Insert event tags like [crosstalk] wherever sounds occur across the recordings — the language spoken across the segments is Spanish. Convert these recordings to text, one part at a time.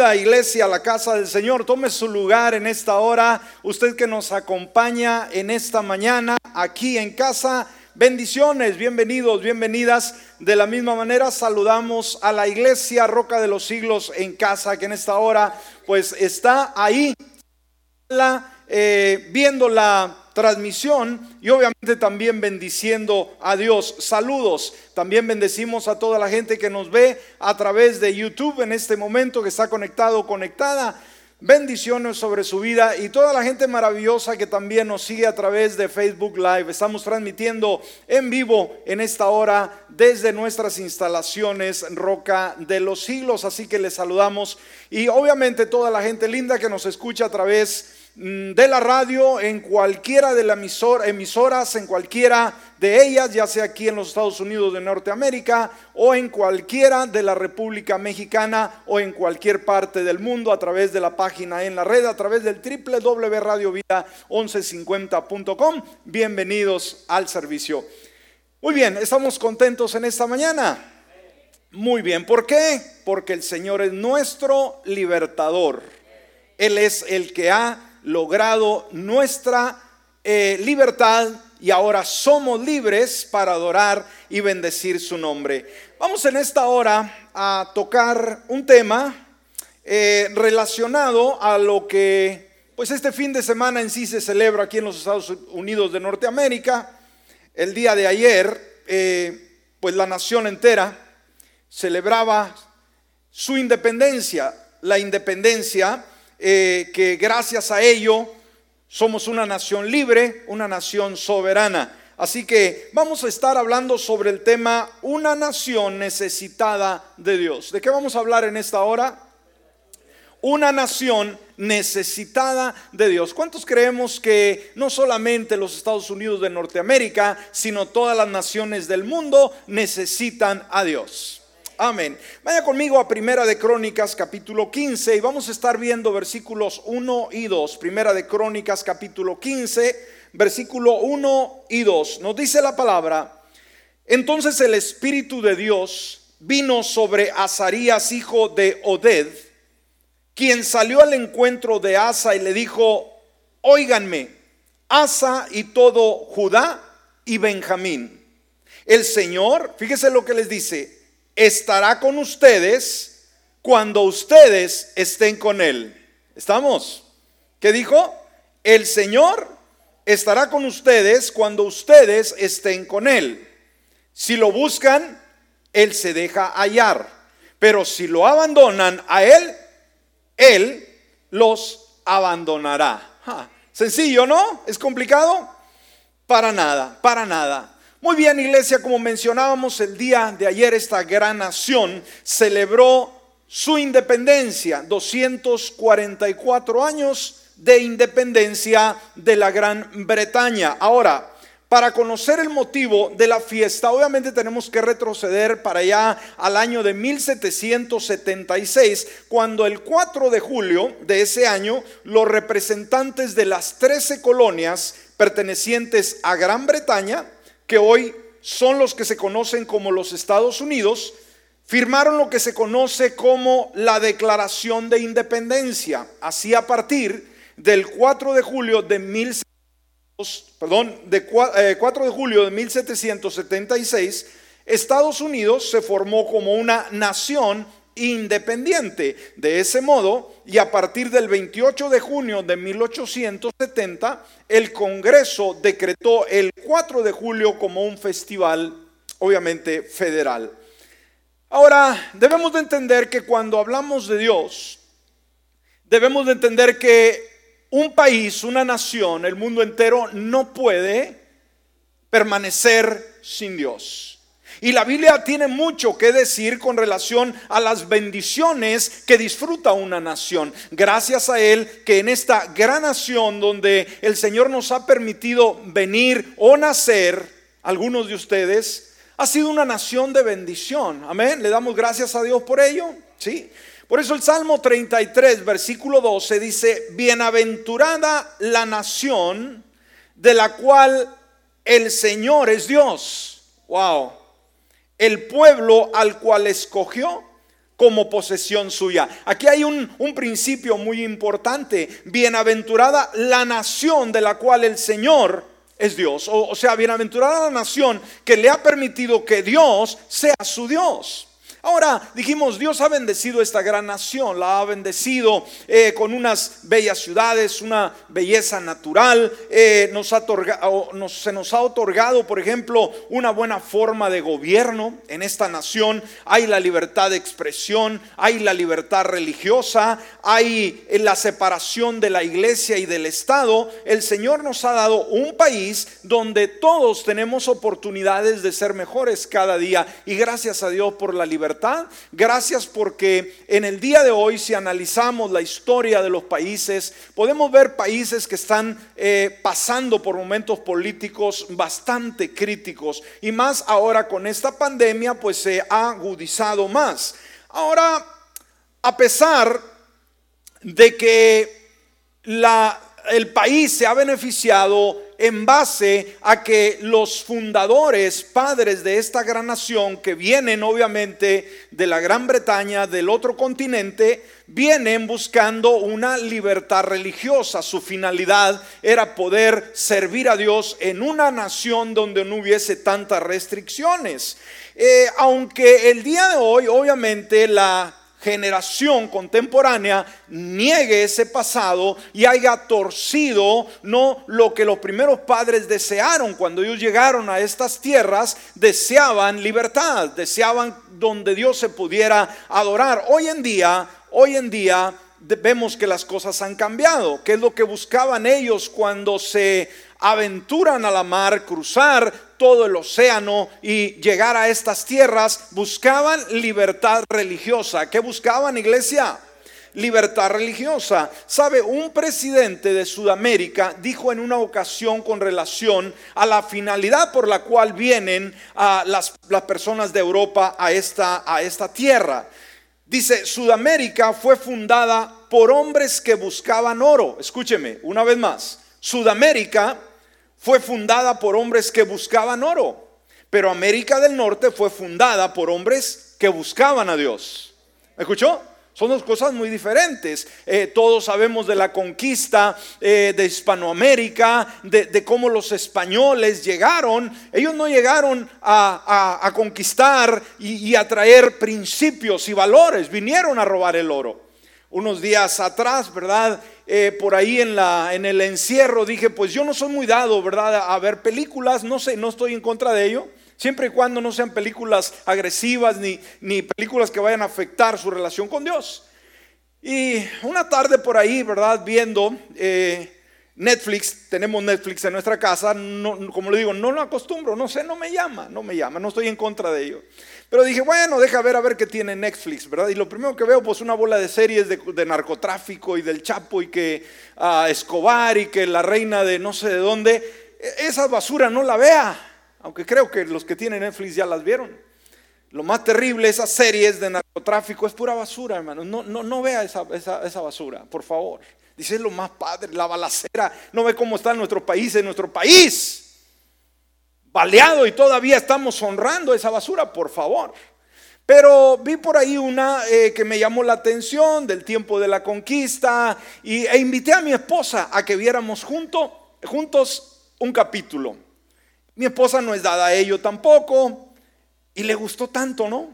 Iglesia, la casa del Señor, tome su lugar en esta hora. Usted que nos acompaña en esta mañana aquí en casa, bendiciones, bienvenidos, bienvenidas. De la misma manera saludamos a la iglesia Roca de los Siglos en casa, que en esta hora pues está ahí eh, viendo la transmisión y obviamente también bendiciendo a Dios. Saludos. También bendecimos a toda la gente que nos ve a través de YouTube en este momento, que está conectado, conectada. Bendiciones sobre su vida y toda la gente maravillosa que también nos sigue a través de Facebook Live. Estamos transmitiendo en vivo en esta hora desde nuestras instalaciones Roca de los Siglos. Así que les saludamos y obviamente toda la gente linda que nos escucha a través Mm, de la radio en cualquiera de las emisoras, en cualquiera de ellas, ya sea aquí en los Estados Unidos de Norteamérica o en cualquiera de la República Mexicana o en cualquier parte del mundo a través de la página en la red, a través del www.radiovida1150.com. Bienvenidos al servicio. Muy bien, estamos contentos en esta mañana. Muy bien, ¿por qué? Porque el Señor es nuestro libertador. Él es el que ha logrado nuestra eh, libertad y ahora somos libres para adorar y bendecir su nombre. Vamos en esta hora a tocar un tema eh, relacionado a lo que pues este fin de semana en sí se celebra aquí en los Estados Unidos de Norteamérica. El día de ayer, eh, pues la nación entera celebraba su independencia, la independencia eh, que gracias a ello somos una nación libre, una nación soberana. Así que vamos a estar hablando sobre el tema una nación necesitada de Dios. ¿De qué vamos a hablar en esta hora? Una nación necesitada de Dios. ¿Cuántos creemos que no solamente los Estados Unidos de Norteamérica, sino todas las naciones del mundo necesitan a Dios? Amén. Vaya conmigo a Primera de Crónicas capítulo 15 y vamos a estar viendo versículos 1 y 2. Primera de Crónicas capítulo 15, versículo 1 y 2. Nos dice la palabra, entonces el Espíritu de Dios vino sobre Azarías, hijo de Oded, quien salió al encuentro de Asa y le dijo, óiganme, Asa y todo Judá y Benjamín. El Señor, fíjese lo que les dice, estará con ustedes cuando ustedes estén con Él. ¿Estamos? ¿Qué dijo? El Señor estará con ustedes cuando ustedes estén con Él. Si lo buscan, Él se deja hallar. Pero si lo abandonan a Él, Él los abandonará. Sencillo, ¿no? ¿Es complicado? Para nada, para nada. Muy bien, iglesia, como mencionábamos el día de ayer, esta gran nación celebró su independencia, 244 años de independencia de la Gran Bretaña. Ahora, para conocer el motivo de la fiesta, obviamente tenemos que retroceder para allá al año de 1776, cuando el 4 de julio de ese año, los representantes de las 13 colonias pertenecientes a Gran Bretaña, que hoy son los que se conocen como los Estados Unidos, firmaron lo que se conoce como la Declaración de Independencia. Así a partir del 4 de julio de 1776, perdón, de 4 eh, de julio de 1776, Estados Unidos se formó como una nación independiente. De ese modo, y a partir del 28 de junio de 1870, el Congreso decretó el 4 de julio como un festival, obviamente, federal. Ahora, debemos de entender que cuando hablamos de Dios, debemos de entender que un país, una nación, el mundo entero no puede permanecer sin Dios. Y la Biblia tiene mucho que decir con relación a las bendiciones que disfruta una nación. Gracias a Él que en esta gran nación donde el Señor nos ha permitido venir o nacer, algunos de ustedes, ha sido una nación de bendición. Amén. Le damos gracias a Dios por ello. Sí. Por eso el Salmo 33, versículo 12 dice, bienaventurada la nación de la cual el Señor es Dios. Wow el pueblo al cual escogió como posesión suya. Aquí hay un, un principio muy importante. Bienaventurada la nación de la cual el Señor es Dios. O, o sea, bienaventurada la nación que le ha permitido que Dios sea su Dios. Ahora dijimos, Dios ha bendecido esta gran nación, la ha bendecido eh, con unas bellas ciudades, una belleza natural, eh, nos se nos ha otorgado, por ejemplo, una buena forma de gobierno en esta nación. Hay la libertad de expresión, hay la libertad religiosa, hay eh, la separación de la iglesia y del Estado. El Señor nos ha dado un país donde todos tenemos oportunidades de ser mejores cada día y gracias a Dios por la libertad Gracias porque en el día de hoy, si analizamos la historia de los países, podemos ver países que están eh, pasando por momentos políticos bastante críticos. Y más ahora con esta pandemia, pues se ha agudizado más. Ahora, a pesar de que el país se ha beneficiado en base a que los fundadores, padres de esta gran nación, que vienen obviamente de la Gran Bretaña, del otro continente, vienen buscando una libertad religiosa. Su finalidad era poder servir a Dios en una nación donde no hubiese tantas restricciones. Eh, aunque el día de hoy, obviamente, la generación contemporánea niegue ese pasado y haya torcido no lo que los primeros padres desearon cuando ellos llegaron a estas tierras, deseaban libertad, deseaban donde Dios se pudiera adorar. Hoy en día, hoy en día vemos que las cosas han cambiado. ¿Qué es lo que buscaban ellos cuando se aventuran a la mar, cruzar todo el océano y llegar a estas tierras? Buscaban libertad religiosa. ¿Qué buscaban, iglesia? libertad religiosa. Sabe, un presidente de Sudamérica dijo en una ocasión con relación a la finalidad por la cual vienen las, las personas de Europa a esta, a esta tierra. Dice, Sudamérica fue fundada por hombres que buscaban oro. Escúcheme, una vez más. Sudamérica fue fundada por hombres que buscaban oro, pero América del Norte fue fundada por hombres que buscaban a Dios. ¿Me escuchó? Son dos cosas muy diferentes. Eh, todos sabemos de la conquista eh, de Hispanoamérica, de, cómo los españoles llegaron. Ellos no llegaron a, conquistar y, a traer principios y valores, vinieron a robar el oro. Unos días atrás, ¿verdad? Eh, por ahí en, en el encierro dije, pues yo no soy muy dado, ¿verdad? A ver películas, no sé, no estoy en contra de ello siempre y cuando no sean películas agresivas ni, ni películas que vayan a afectar su relación con Dios. Y una tarde por ahí, ¿verdad? Viendo eh, Netflix, tenemos Netflix en nuestra casa, como le digo, no lo acostumbro, no sé, no me llama, no me llama, no estoy en contra de ello. Pero dije, bueno, deja ver a ver qué tiene Netflix, ¿verdad? Y lo primero que veo, pues una bola de series de, narcotráfico y del Chapo y que ah, Escobar y que la reina de no sé de dónde, e, esa basura no la vea. Aunque creo que los que tienen Netflix ya las vieron. Lo más terrible, esas series de narcotráfico, es pura basura, hermano. No, no, no vea esa, esa, basura, por favor. Dice lo más padre, la balacera. No ve cómo está nuestro país, en nuestro país. Baleado y todavía estamos honrando esa basura, por favor. Pero vi por ahí una eh, que me llamó la atención del tiempo de la conquista y, e invité a mi esposa a que viéramos junto, juntos un capítulo. Mi esposa no es dada a ello tampoco. Y le gustó tanto, ¿no?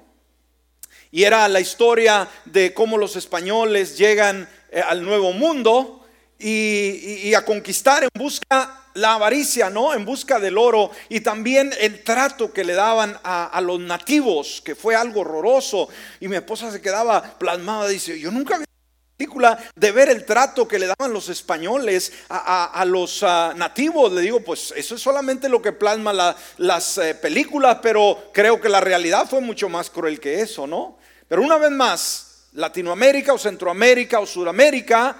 Y era la historia de cómo los españoles llegan eh, al nuevo mundo y, a conquistar en busca la avaricia, ¿no? En busca del oro y también el trato que le daban a, los nativos, que fue algo horroroso. Y mi esposa se quedaba plasmada, dice, yo nunca película de ver el trato que le daban los españoles a, los ah, nativos. Le digo, pues eso es solamente lo que plasma las eh, películas, pero creo que la realidad fue mucho más cruel que eso, ¿no? Pero una vez más, Latinoamérica o Centroamérica o Sudamérica,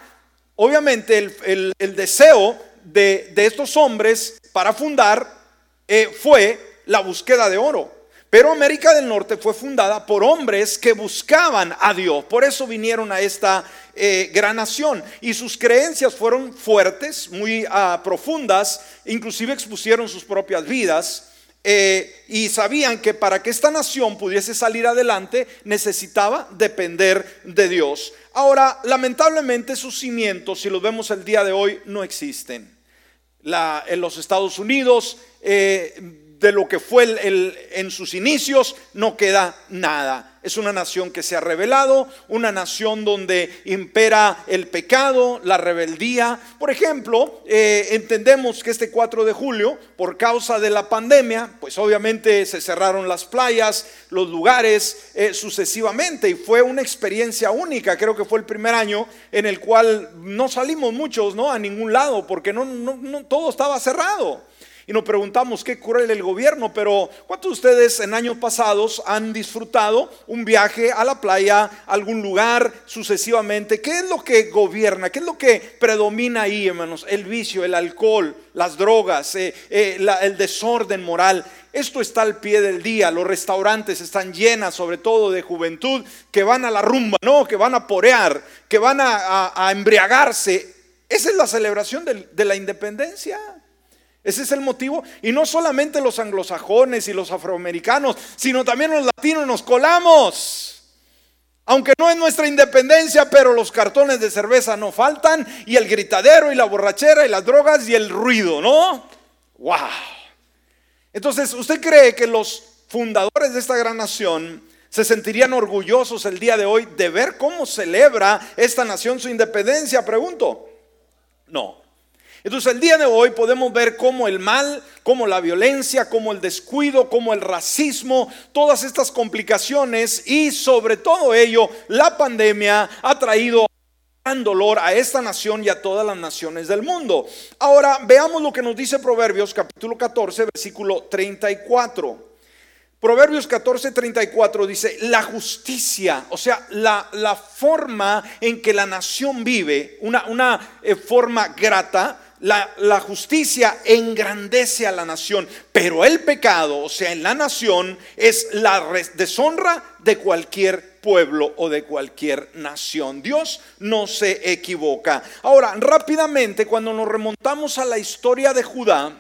obviamente el, deseo de, estos hombres para fundar eh, fue la búsqueda de oro. Pero América del Norte fue fundada por hombres que buscaban a Dios. Por eso vinieron a esta eh, gran nación. Y sus creencias fueron fuertes, muy ah, profundas. Inclusive expusieron sus propias vidas. eh, y sabían que para que esta nación pudiese salir adelante necesitaba depender de Dios. Ahora, lamentablemente sus cimientos, si los vemos el día de hoy, no existen. en los Estados Unidos, eh, de lo que fue en sus inicios, no queda nada. Es una nación que se ha revelado, una nación donde impera el pecado, la rebeldía. Por ejemplo, eh, entendemos que este 4 de julio, por causa de la pandemia, pues obviamente se cerraron las playas, los lugares eh, sucesivamente y fue una experiencia única. Creo que fue el primer año en el cual no salimos muchos, ¿no? A ningún lado porque no, no todo estaba cerrado y nos preguntamos qué cruel el gobierno, pero ¿cuántos de ustedes en años pasados han disfrutado un viaje a la playa, a algún lugar sucesivamente? ¿Qué es lo que gobierna? ¿Qué es lo que predomina ahí, hermanos? El vicio, el alcohol, las drogas, eh, eh, el desorden moral. Esto está al pie del día. Los restaurantes están llenas, sobre todo de juventud, que van a la rumba, no, que van a porear, que van a, embriagarse. Esa es la celebración de la independencia. Ese es el motivo. Y no solamente los anglosajones y los afroamericanos, sino también los latinos nos colamos. Aunque no es nuestra independencia, pero los cartones de cerveza no faltan, y el gritadero, y la borrachera, y las drogas, y el ruido, ¿no? ¡Wow! Entonces, ¿usted cree que los fundadores de esta gran nación se sentirían orgullosos el día de hoy de ver cómo celebra esta nación su independencia? Pregunto. No. Entonces el día de hoy podemos ver cómo el mal, cómo la violencia, cómo el descuido, cómo el racismo, todas estas complicaciones y sobre todo ello la pandemia ha traído gran dolor a esta nación y a todas las naciones del mundo. Ahora veamos lo que nos dice Proverbios capítulo 14 versículo 34. Proverbios 14, 34 dice, la justicia, o sea, la, la forma en que la nación vive, una, una eh, forma grata, la, justicia engrandece a la nación, pero el pecado, o sea, en la nación, es la deshonra de cualquier pueblo o de cualquier nación. Dios no se equivoca. Ahora, rápidamente, cuando nos remontamos a la historia de Judá,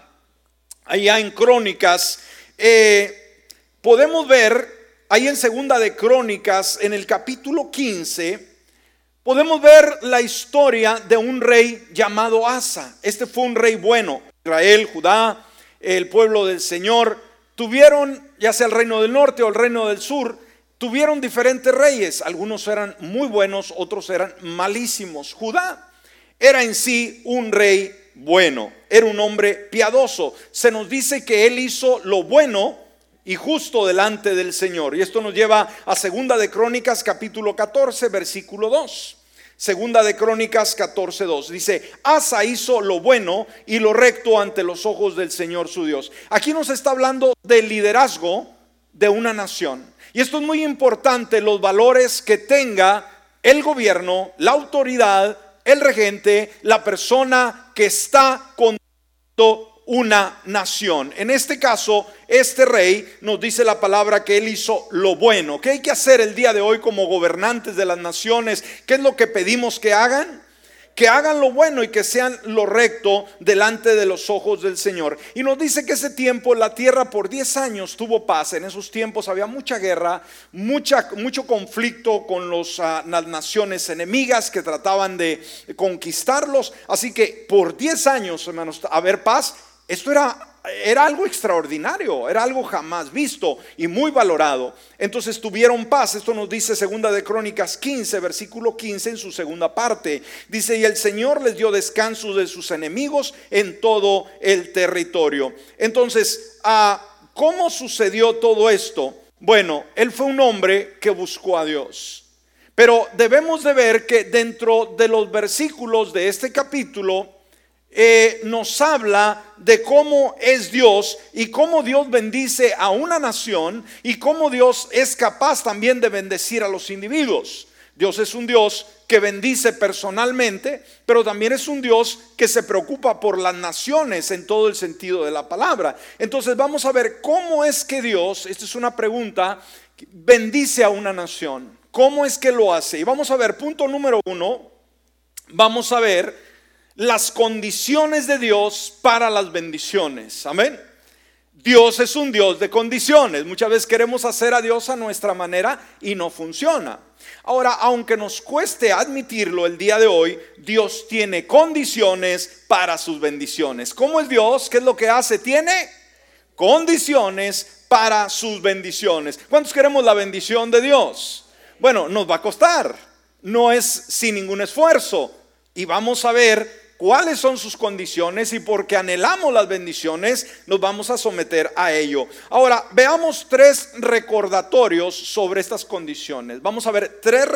allá en Crónicas, eh, podemos ver ahí en Segunda de Crónicas, en el capítulo 15, podemos ver la historia de un rey llamado Asa. Este fue un rey bueno. Israel, Judá, el pueblo del Señor, tuvieron, ya sea el reino del norte o el reino del sur, tuvieron diferentes reyes. Algunos eran muy buenos, otros eran malísimos. Judá era en sí un rey bueno, era un hombre piadoso. Se nos dice que él hizo lo bueno y justo delante del Señor. Y esto nos lleva a Segunda de Crónicas capítulo 14 versículo 2. Segunda de Crónicas 14, 2. Dice, Asa hizo lo bueno y lo recto ante los ojos del Señor su Dios. Aquí nos está hablando del liderazgo de una nación. Y esto es muy importante, los valores que tenga el gobierno, la autoridad, el regente, la persona que está con una nación. En este caso, este rey nos dice la palabra que él hizo lo bueno. ¿Qué hay que hacer el día de hoy como gobernantes de las naciones? ¿Qué es lo que pedimos que hagan? Que hagan lo bueno y que sean lo recto delante de los ojos del Señor. Y nos dice que ese tiempo la tierra por 10 años tuvo paz. En esos tiempos había mucha guerra, mucha, mucho conflicto con ah, las naciones enemigas que trataban de conquistarlos. Así que por 10 años, hermanos, haber paz esto era, era algo extraordinario, era algo jamás visto y muy valorado. Entonces tuvieron paz. Esto nos dice segunda de Crónicas 15, versículo 15 en su segunda parte. Dice, y el Señor les dio descanso de sus enemigos en todo el territorio. Entonces, ¿cómo sucedió todo esto? Bueno, él fue un hombre que buscó a Dios. Pero debemos de ver que dentro de los versículos de este capítulo, eh, nos habla de cómo es Dios y cómo Dios bendice a una nación y cómo Dios es capaz también de bendecir a los individuos. Dios es un Dios que bendice personalmente, pero también es un Dios que se preocupa por las naciones en todo el sentido de la palabra. Entonces vamos a ver cómo es que Dios, esta es una pregunta, bendice a una nación. ¿Cómo es que lo hace? Y vamos a ver, punto número uno, vamos a ver las condiciones de Dios para las bendiciones. Amén. Dios es un Dios de condiciones. Muchas veces queremos hacer a Dios a nuestra manera y no funciona. Ahora, aunque nos cueste admitirlo el día de hoy, Dios tiene condiciones para sus bendiciones. ¿Cómo es Dios? ¿Qué es lo que hace? Tiene condiciones para sus bendiciones. ¿Cuántos queremos la bendición de Dios? Bueno, nos va a costar. No es sin ningún esfuerzo. Y vamos a ver cuáles son sus condiciones y porque anhelamos las bendiciones, nos vamos a someter a ello. Ahora, veamos tres recordatorios sobre estas condiciones. Vamos a ver tres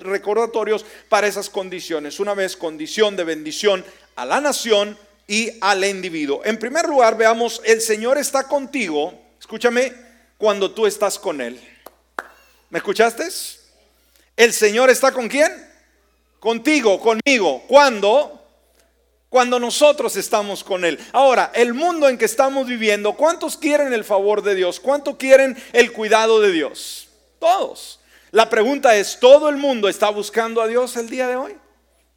recordatorios para esas condiciones. Una vez, condición de bendición a la nación y al individuo. En primer lugar, veamos, el Señor está contigo, escúchame, cuando tú estás con Él. ¿Me escuchaste? ¿El Señor está con quién? Contigo, conmigo. ¿Cuándo? Cuando nosotros estamos con Él. Ahora, el mundo en que estamos viviendo, ¿cuántos quieren el favor de Dios? ¿Cuántos quieren el cuidado de Dios? Todos. La pregunta es, ¿todo el mundo está buscando a Dios el día de hoy?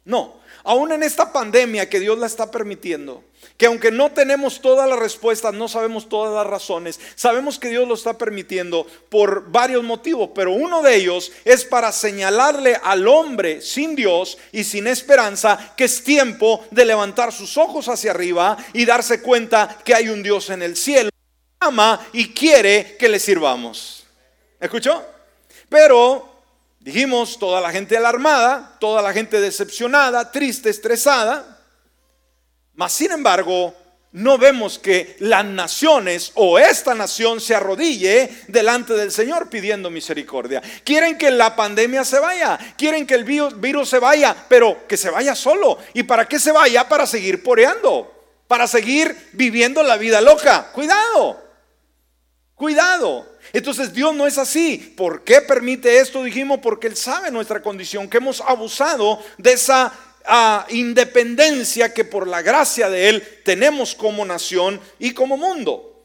No. Aún en esta pandemia que Dios la está permitiendo, que aunque no tenemos todas las respuestas, no sabemos todas las razones, sabemos que Dios lo está permitiendo por varios motivos, pero uno de ellos es para señalarle al hombre sin Dios y sin esperanza que es tiempo de levantar sus ojos hacia arriba y darse cuenta que hay un Dios en el cielo, ama y quiere que le sirvamos. ¿Escuchó? Pero Dijimos, toda la gente alarmada, toda la gente decepcionada, triste, estresada. Mas, sin embargo, no vemos que las naciones o esta nación se arrodille delante del Señor pidiendo misericordia. Quieren que la pandemia se vaya, quieren que el virus, se vaya, pero que se vaya solo. ¿Y para qué se vaya? Para seguir poreando, para seguir viviendo la vida loca. Cuidado, cuidado. Entonces Dios no es así. ¿Por qué permite esto? Dijimos porque Él sabe nuestra condición, que hemos abusado de esa ah, independencia que por la gracia de Él tenemos como nación y como mundo.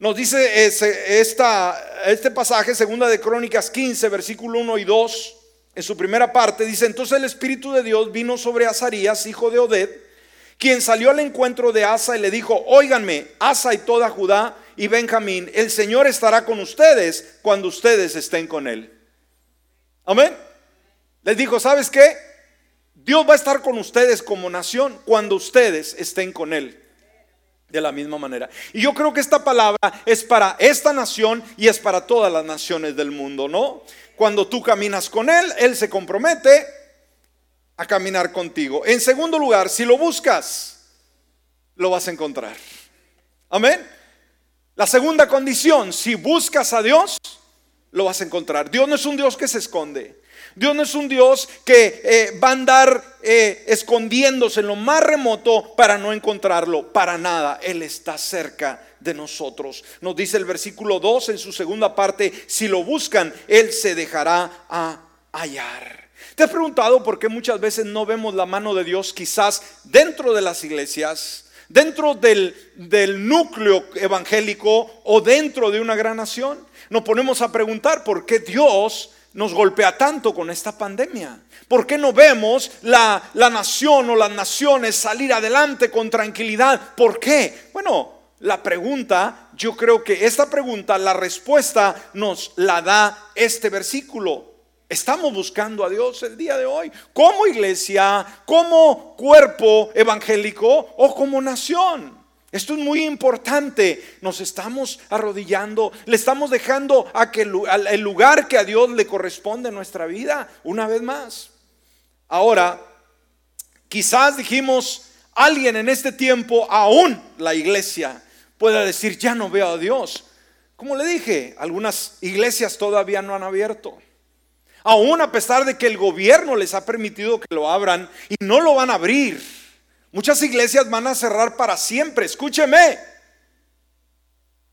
Nos dice este pasaje, segunda de Crónicas 15, versículo 1 y 2, en su primera parte, dice, entonces el Espíritu de Dios vino sobre Azarías, hijo de Oded, quien salió al encuentro de Asa y le dijo, óiganme, Asa y toda Judá, y Benjamín, el Señor estará con ustedes cuando ustedes estén con Él. Amén. Les dijo, ¿sabes qué? Dios va a estar con ustedes como nación cuando ustedes estén con Él. De la misma manera. Y yo creo que esta palabra es para esta nación y es para todas las naciones del mundo, ¿no? Cuando tú caminas con Él, Él se compromete a caminar contigo. En segundo lugar, si lo buscas, lo vas a encontrar. Amén. La segunda condición, si buscas a Dios, lo vas a encontrar. Dios no es un Dios que se esconde. Dios no es un Dios que eh, va a andar eh, escondiéndose en lo más remoto para no encontrarlo. Para nada. Él está cerca de nosotros. Nos dice el versículo 2 en su segunda parte, si lo buscan, Él se dejará a hallar. ¿Te has preguntado por qué muchas veces no vemos la mano de Dios quizás dentro de las iglesias? Dentro del, núcleo evangélico o dentro de una gran nación. Nos ponemos a preguntar por qué Dios nos golpea tanto con esta pandemia. ¿Por qué no vemos la, la nación o las naciones salir adelante con tranquilidad? ¿Por qué? Bueno, la pregunta, yo creo que esta pregunta, la respuesta nos la da este versículo. Estamos buscando a Dios el día de hoy, como iglesia, como cuerpo evangélico o como nación. Esto es muy importante. Nos estamos arrodillando, le estamos dejando a que el lugar que a Dios le corresponde en nuestra vida, una vez más. Ahora, quizás dijimos, alguien en este tiempo, aún la iglesia, pueda decir, ya no veo a Dios. Como le dije, algunas iglesias todavía no han abierto. Aún a pesar de que el gobierno les ha permitido que lo abran y no lo van a abrir. Muchas iglesias van a cerrar para siempre. Escúcheme.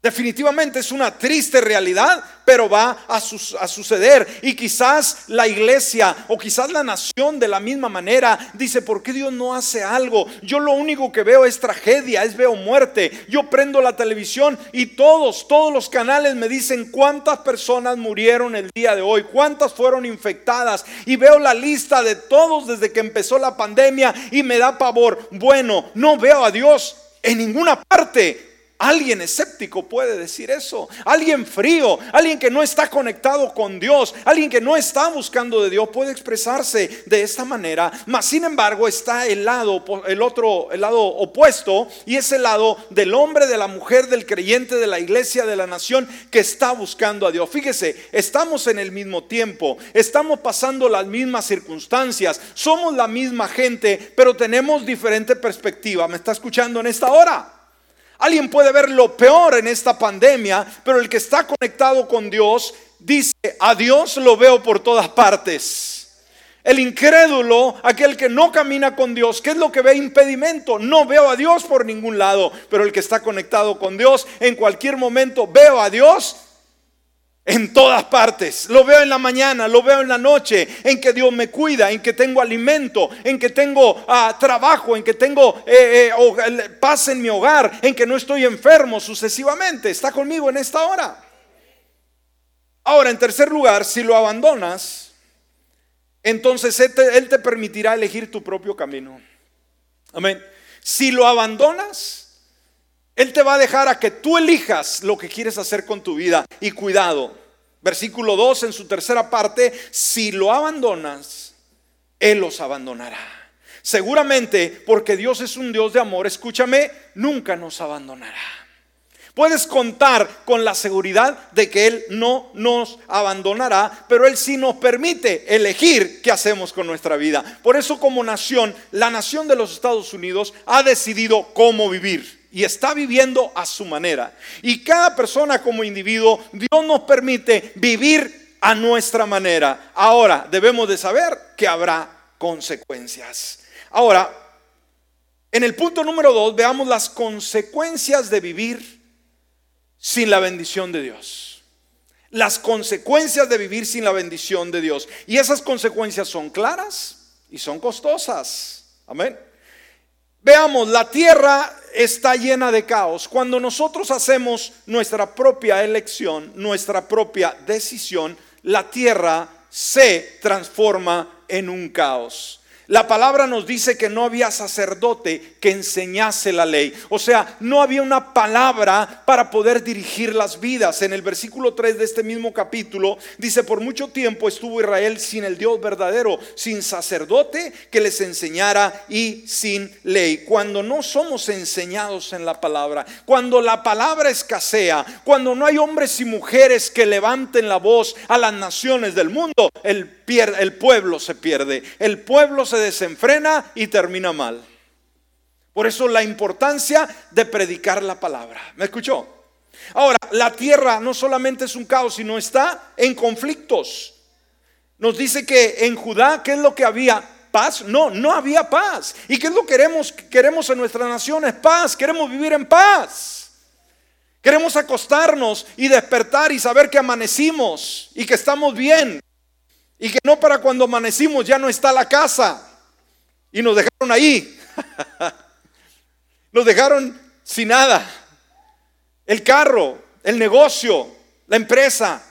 Definitivamente es una triste realidad, pero va a, suceder. Y quizás la iglesia o quizás la nación de la misma manera dice, ¿por qué Dios no hace algo? Yo lo único que veo es tragedia, es veo muerte. Yo prendo la televisión y todos, todos los canales me dicen cuántas personas murieron el día de hoy, cuántas fueron infectadas. Y veo la lista de todos desde que empezó la pandemia y me da pavor. Bueno, no veo a Dios en ninguna parte Alguien escéptico puede decir eso. Alguien frío, alguien que no está conectado con Dios, alguien que no está buscando de Dios puede expresarse de esta manera. Mas sin embargo está el lado, el otro, el lado opuesto y es el lado del hombre, de la mujer, del creyente, de la iglesia, de la nación que está buscando a Dios. Fíjese, estamos en el mismo tiempo, estamos pasando las mismas circunstancias, somos la misma gente, pero tenemos diferente perspectiva. ¿Me está escuchando en esta hora? Alguien puede ver lo peor en esta pandemia, pero el que está conectado con Dios dice, a Dios lo veo por todas partes. El incrédulo, aquel que no camina con Dios, ¿qué es lo que ve impedimento? No veo a Dios por ningún lado, pero el que está conectado con Dios, en cualquier momento veo a Dios en todas partes. Lo veo en la mañana, lo veo en la noche, en que Dios me cuida, en que tengo alimento, en que tengo ah, trabajo, en que tengo eh, eh, paz en mi hogar, en que no estoy enfermo sucesivamente. Está conmigo en esta hora. Ahora, en tercer lugar, si lo abandonas, entonces él te permitirá elegir tu propio camino. Amén. Si lo abandonas, él te va a dejar a que tú elijas lo que quieres hacer con tu vida. Y cuidado, versículo 2 en su tercera parte, si lo abandonas, Él los abandonará. Seguramente porque Dios es un Dios de amor, escúchame, nunca nos abandonará. Puedes contar con la seguridad de que Él no nos abandonará, pero Él sí nos permite elegir qué hacemos con nuestra vida. Por eso como nación, la nación de los Estados Unidos ha decidido cómo vivir y está viviendo a su manera. Y cada persona como individuo, Dios nos permite vivir a nuestra manera. Ahora, debemos de saber que habrá consecuencias. Ahora, en el punto número dos, veamos las consecuencias de vivir sin la bendición de Dios. Las consecuencias de vivir sin la bendición de Dios. Y esas consecuencias son claras y son costosas. Amén. Veamos, la tierra está llena de caos. Cuando nosotros hacemos nuestra propia elección, nuestra propia decisión, la tierra se transforma en un caos. La palabra nos dice que no había sacerdote que enseñase la ley. O sea, no había una palabra para poder dirigir las vidas. En el versículo 3 de este mismo capítulo dice, por mucho tiempo estuvo Israel sin el Dios verdadero, sin sacerdote que les enseñara y sin ley. Cuando no somos enseñados en la palabra, cuando la palabra escasea, cuando no hay hombres y mujeres que levanten la voz a las naciones del mundo, el el pueblo se pierde, el pueblo se desenfrena y termina mal. Por eso la importancia de predicar la palabra. ¿Me escuchó? Ahora, la tierra no solamente es un caos, sino está en conflictos. Nos dice que en Judá, ¿qué es lo que había? Paz. No, no había paz. ¿Y qué es lo que queremos, queremos en nuestra nación? Es paz. Queremos vivir en paz. Queremos acostarnos y despertar y saber que amanecimos y que estamos bien. Y que no para cuando amanecimos ya no está la casa. Y nos dejaron ahí. [laughs] nos dejaron sin nada. El carro, el negocio, la empresa,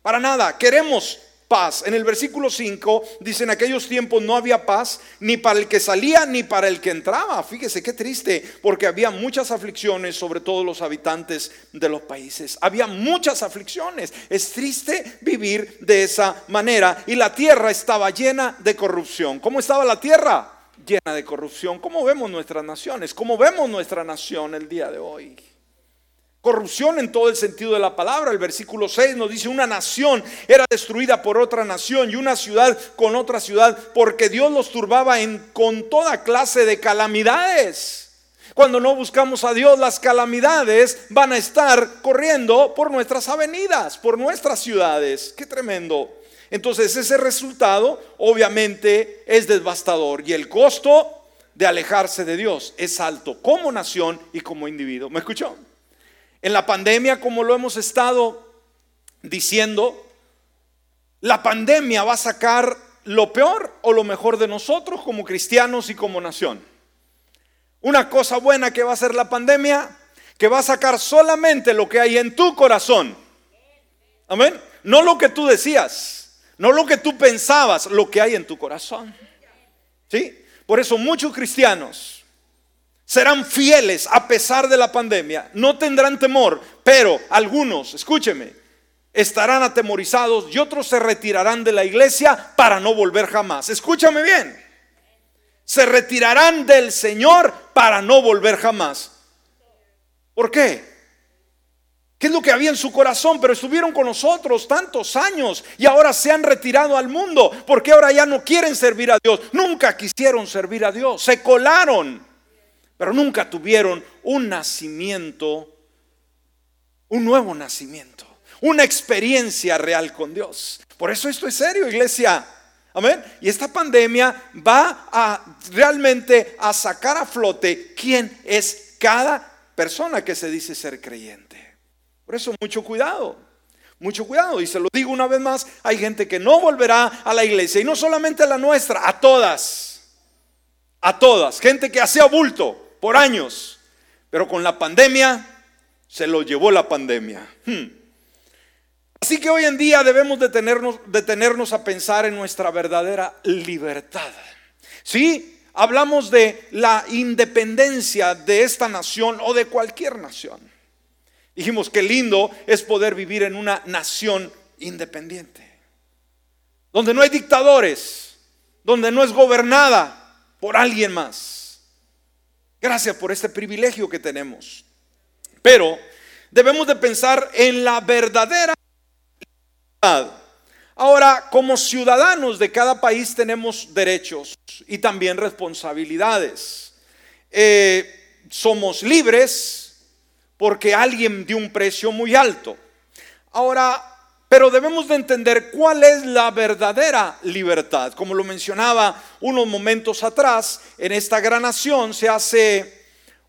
para nada. Queremos paz. En el versículo 5 dice, en aquellos tiempos no había paz ni para el que salía ni para el que entraba. Fíjese qué triste, porque había muchas aflicciones sobre todos los habitantes de los países. Había muchas aflicciones. Es triste vivir de esa manera. Y la tierra estaba llena de corrupción. ¿Cómo estaba la tierra? Llena de corrupción. ¿Cómo vemos nuestras naciones? ¿Cómo vemos nuestra nación el día de hoy? Corrupción en todo el sentido de la palabra. El versículo 6 nos dice, una nación era destruida por otra nación y una ciudad con otra ciudad porque Dios los turbaba con toda clase de calamidades. Cuando no buscamos a Dios, las calamidades van a estar corriendo por nuestras avenidas, por nuestras ciudades. Qué tremendo. Entonces ese resultado obviamente es devastador y el costo de alejarse de Dios es alto como nación y como individuo. ¿Me escuchó? En la pandemia, como lo hemos estado diciendo, la pandemia va a sacar lo peor o lo mejor de nosotros como cristianos y como nación. Una cosa buena que va a hacer la pandemia, que va a sacar solamente lo que hay en tu corazón. Amén. No lo que tú decías, no lo que tú pensabas, lo que hay en tu corazón. ¿Sí? Por eso muchos cristianos serán fieles a pesar de la pandemia, no tendrán temor, pero algunos, escúcheme, estarán atemorizados y otros se retirarán de la iglesia para no volver jamás. Escúchame bien, se retirarán del Señor para no volver jamás. ¿Por qué? ¿Qué es lo que había en su corazón? Pero estuvieron con nosotros tantos años y ahora se han retirado al mundo porque ahora ya no quieren servir a Dios. Nunca quisieron servir a Dios. Se colaron pero nunca tuvieron un nacimiento, un nuevo nacimiento, una experiencia real con Dios. Por eso esto es serio, iglesia. Amén. Y esta pandemia va a realmente a sacar a flote quién es cada persona que se dice ser creyente. Por eso mucho cuidado. Mucho cuidado, y se lo digo una vez más, hay gente que no volverá a la iglesia, y no solamente a la nuestra, a todas, a todas, gente que hacía bulto, por años, pero con la pandemia se lo llevó la pandemia. Hmm. Así que hoy en día debemos detenernos, detenernos a pensar en nuestra verdadera libertad. Sí, hablamos de la independencia de esta nación o de cualquier nación. Dijimos que lindo es poder vivir en una nación independiente, donde no hay dictadores, donde no es gobernada por alguien más Gracias por este privilegio que tenemos. Pero debemos de pensar en la verdadera libertad. Ahora, como ciudadanos de cada país tenemos derechos y también responsabilidades. Eh, somos libres porque alguien dio un precio muy alto. Ahora, pero debemos de entender cuál es la verdadera libertad. Como lo mencionaba unos momentos atrás, en esta gran nación se hace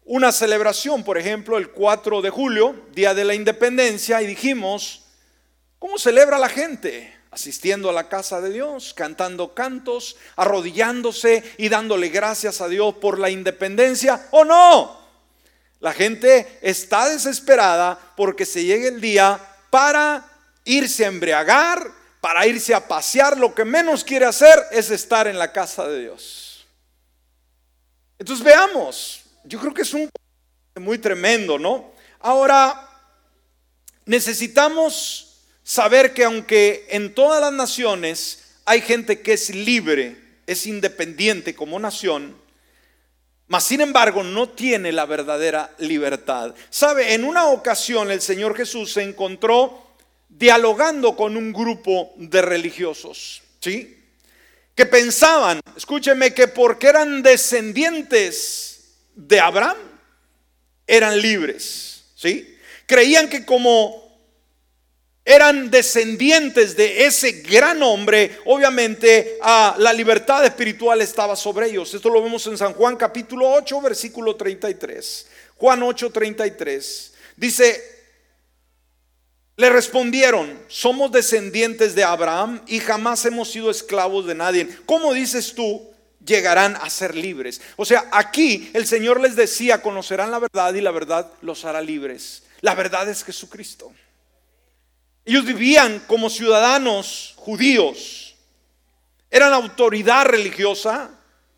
una celebración, por ejemplo, el 4 de julio, Día de la Independencia, y dijimos, ¿cómo celebra la gente? Asistiendo a la casa de Dios, cantando cantos, arrodillándose y dándole gracias a Dios por la independencia, ¿o no? La gente está desesperada porque se llegue el día para irse a embriagar, para irse a pasear, lo que menos quiere hacer es estar en la casa de Dios. Entonces veamos, yo creo que es un muy tremendo, ¿no? Ahora, necesitamos saber que aunque en todas las naciones hay gente que es libre, es independiente como nación, mas sin embargo no tiene la verdadera libertad. Sabe, en una ocasión el Señor Jesús se encontró dialogando con un grupo de religiosos, ¿sí? Que pensaban, escúcheme, que porque eran descendientes de Abraham, eran libres, ¿sí? Creían que como eran descendientes de ese gran hombre, obviamente a la libertad espiritual estaba sobre ellos. Esto lo vemos en San Juan capítulo 8, versículo 33. Juan 8, 33. Dice, le respondieron, somos descendientes de Abraham y jamás hemos sido esclavos de nadie. ¿Cómo dices tú? Llegarán a ser libres. O sea, aquí el Señor les decía, conocerán la verdad y la verdad los hará libres. La verdad es Jesucristo. Ellos vivían como ciudadanos judíos. Eran autoridad religiosa,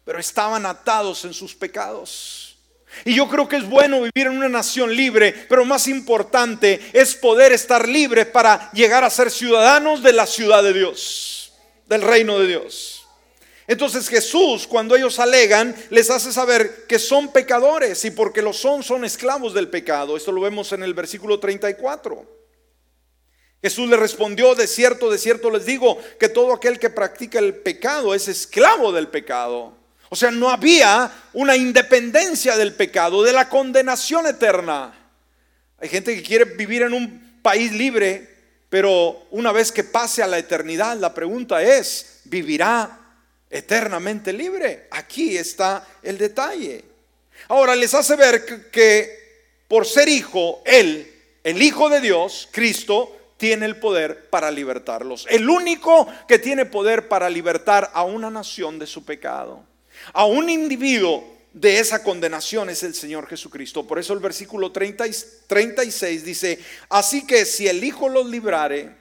pero estaban atados en sus pecados. Y yo creo que es bueno vivir en una nación libre, pero más importante es poder estar libre para llegar a ser ciudadanos de la ciudad de Dios, del reino de Dios. Entonces Jesús, cuando ellos alegan, les hace saber que son pecadores y porque lo son, son esclavos del pecado. Esto lo vemos en el versículo 34. Jesús le respondió, de cierto, de cierto les digo, que todo aquel que practica el pecado es esclavo del pecado. O sea, no había una independencia del pecado, de la condenación eterna. Hay gente que quiere vivir en un país libre, pero una vez que pase a la eternidad, la pregunta es, ¿vivirá eternamente libre? Aquí está el detalle. Ahora les hace ver que, por ser hijo, Él, el Hijo de Dios, Cristo, tiene el poder para libertarlos. El único que tiene poder para libertar a una nación de su pecado. A un individuo de esa condenación es el Señor Jesucristo. Por eso el versículo 36 dice, así que si el Hijo los librare,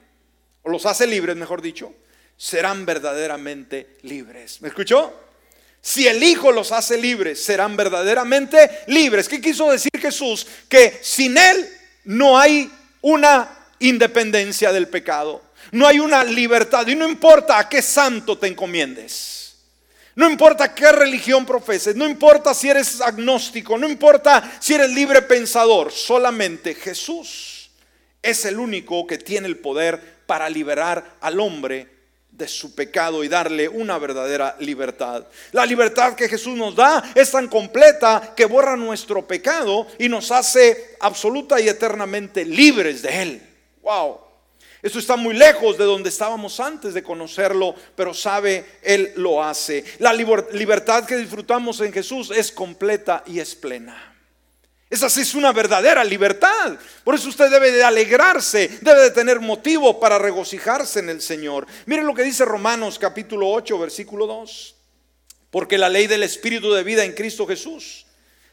o los hace libres, mejor dicho, serán verdaderamente libres. ¿Me escuchó? Si el Hijo los hace libres, serán verdaderamente libres. ¿Qué quiso decir Jesús? Que sin Él no hay una independencia del pecado. No hay una libertad. Y no importa a qué santo te encomiendes. No importa qué religión profeses, no importa si eres agnóstico, no importa si eres libre pensador, solamente Jesús es el único que tiene el poder para liberar al hombre de su pecado y darle una verdadera libertad. La libertad que Jesús nos da es tan completa que borra nuestro pecado y nos hace absoluta y eternamente libres de él. Wow. Esto está muy lejos de donde estábamos antes de conocerlo, pero sabe, Él lo hace. La libertad que disfrutamos en Jesús es completa y es plena. Esa sí es una verdadera libertad. Por eso usted debe de alegrarse, debe de tener motivo para regocijarse en el Señor. Miren lo que dice Romanos capítulo 8, versículo 2. Porque la ley del Espíritu de vida en Cristo Jesús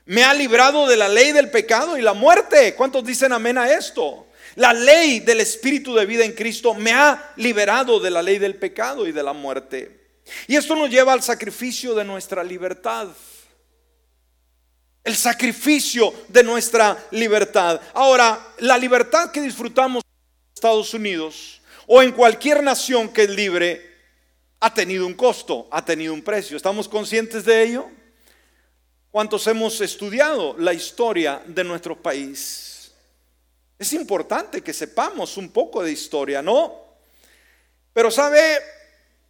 me ha librado de la ley del pecado y la muerte. ¿Cuántos dicen amén a esto? La ley del Espíritu de vida en Cristo me ha liberado de la ley del pecado y de la muerte. Y esto nos lleva al sacrificio de nuestra libertad el sacrificio de nuestra libertad. Ahora, la libertad que disfrutamos en Estados Unidos o en cualquier nación que es libre ha tenido un costo, ha tenido un precio. ¿Estamos conscientes de ello? ¿Cuántos hemos estudiado la historia de nuestro país? Es importante que sepamos un poco de historia, ¿no? Pero sabe,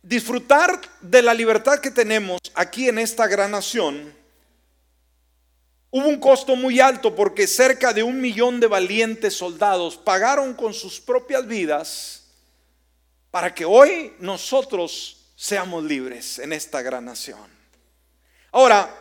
disfrutar de la libertad que tenemos aquí en esta gran nación Hubo un costo muy alto porque cerca de un millón de valientes soldados pagaron con sus propias vidas para que hoy nosotros seamos libres en esta gran nación. Ahora,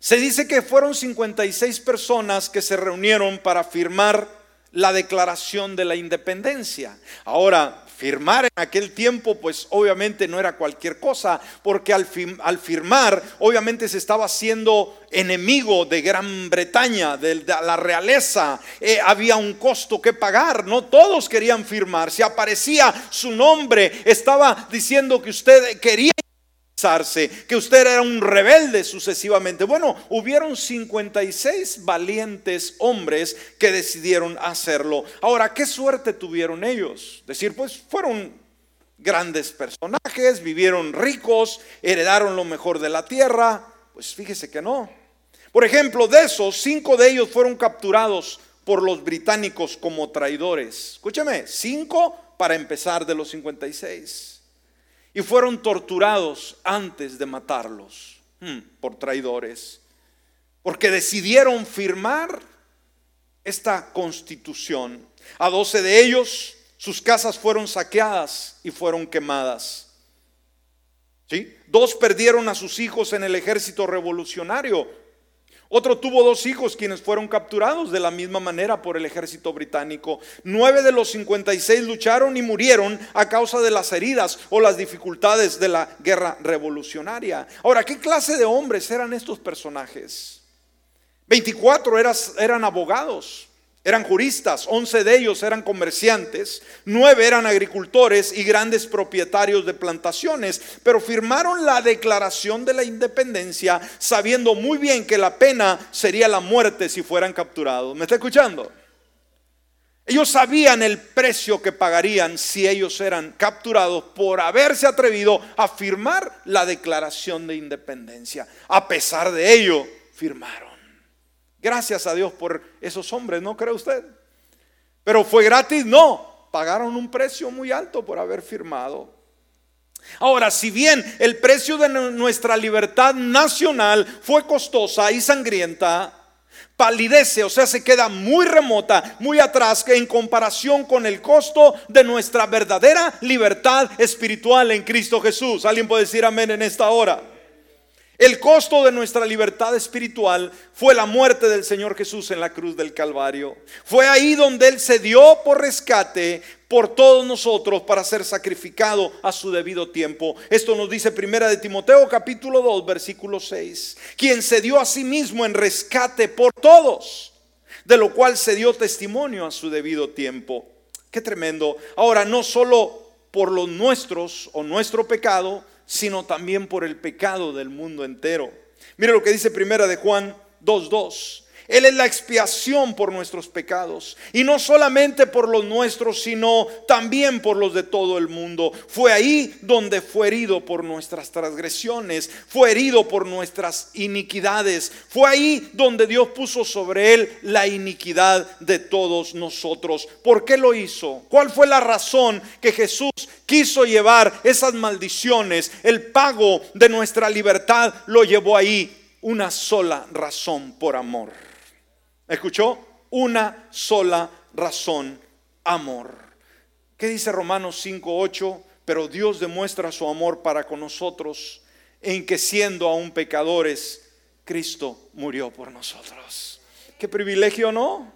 se dice que fueron 56 personas que se reunieron para firmar la declaración de la independencia. Ahora, firmar en aquel tiempo, pues obviamente no era cualquier cosa, porque al, firmar, obviamente se estaba haciendo enemigo de Gran Bretaña, de, la realeza, eh, había un costo que pagar, no todos querían firmar, si aparecía su nombre, estaba diciendo que usted quería que usted era un rebelde sucesivamente. Bueno, hubieron 56 valientes hombres que decidieron hacerlo. Ahora, ¿qué suerte tuvieron ellos? Decir, pues fueron grandes personajes, vivieron ricos, heredaron lo mejor de la tierra. Pues fíjese que no. Por ejemplo, de esos, cinco de ellos fueron capturados por los británicos como traidores. Escúchame, cinco para empezar de los 56 y fueron torturados antes de matarlos hmm, por traidores, porque decidieron firmar esta constitución. A doce de ellos sus casas fueron saqueadas y fueron quemadas. ¿Sí? Dos perdieron a sus hijos en el ejército revolucionario otro tuvo dos hijos quienes fueron capturados de la misma manera por el ejército británico. Nueve de los 56 lucharon y murieron a causa de las heridas o las dificultades de la guerra revolucionaria. Ahora, ¿qué clase de hombres eran estos personajes? 24 eran abogados. Eran juristas, 11 de ellos eran comerciantes, 9 eran agricultores y grandes propietarios de plantaciones, pero firmaron la declaración de la independencia sabiendo muy bien que la pena sería la muerte si fueran capturados. ¿Me está escuchando? Ellos sabían el precio que pagarían si ellos eran capturados por haberse atrevido a firmar la declaración de independencia. A pesar de ello, firmaron. Gracias a Dios por esos hombres, ¿no cree usted? Pero fue gratis, no. Pagaron un precio muy alto por haber firmado. Ahora, si bien el precio de nuestra libertad nacional fue costosa y sangrienta, palidece, o sea, se queda muy remota, muy atrás en comparación con el costo de nuestra verdadera libertad espiritual en Cristo Jesús. ¿Alguien puede decir amén en esta hora? El costo de nuestra libertad espiritual fue la muerte del Señor Jesús en la cruz del Calvario. Fue ahí donde Él se dio por rescate por todos nosotros para ser sacrificado a su debido tiempo. Esto nos dice Primera de Timoteo capítulo 2 versículo 6. Quien se dio a sí mismo en rescate por todos, de lo cual se dio testimonio a su debido tiempo. Qué tremendo. Ahora, no solo por los nuestros o nuestro pecado, sino también por el pecado del mundo entero. Mire lo que dice primera de Juan 2.2. Él es la expiación por nuestros pecados. Y no solamente por los nuestros, sino también por los de todo el mundo. Fue ahí donde fue herido por nuestras transgresiones. Fue herido por nuestras iniquidades. Fue ahí donde Dios puso sobre él la iniquidad de todos nosotros. ¿Por qué lo hizo? ¿Cuál fue la razón que Jesús quiso llevar esas maldiciones? El pago de nuestra libertad lo llevó ahí. Una sola razón por amor. ¿Escuchó? Una sola razón, amor. ¿Qué dice Romanos 5:8? Pero Dios demuestra su amor para con nosotros en que siendo aún pecadores, Cristo murió por nosotros. Qué privilegio, ¿no?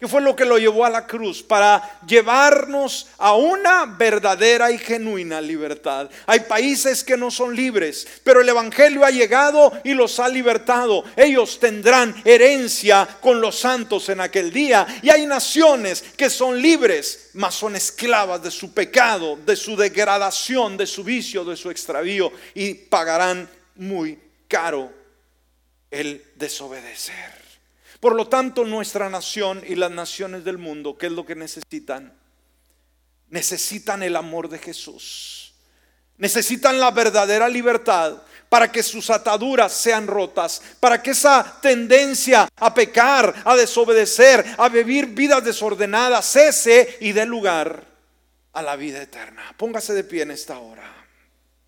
¿Qué fue lo que lo llevó a la cruz? Para llevarnos a una verdadera y genuina libertad. Hay países que no son libres, pero el Evangelio ha llegado y los ha libertado. Ellos tendrán herencia con los santos en aquel día. Y hay naciones que son libres, mas son esclavas de su pecado, de su degradación, de su vicio, de su extravío y pagarán muy caro el desobedecer. Por lo tanto, nuestra nación y las naciones del mundo, ¿qué es lo que necesitan? Necesitan el amor de Jesús. Necesitan la verdadera libertad para que sus ataduras sean rotas, para que esa tendencia a pecar, a desobedecer, a vivir vidas desordenadas cese y dé lugar a la vida eterna. Póngase de pie en esta hora.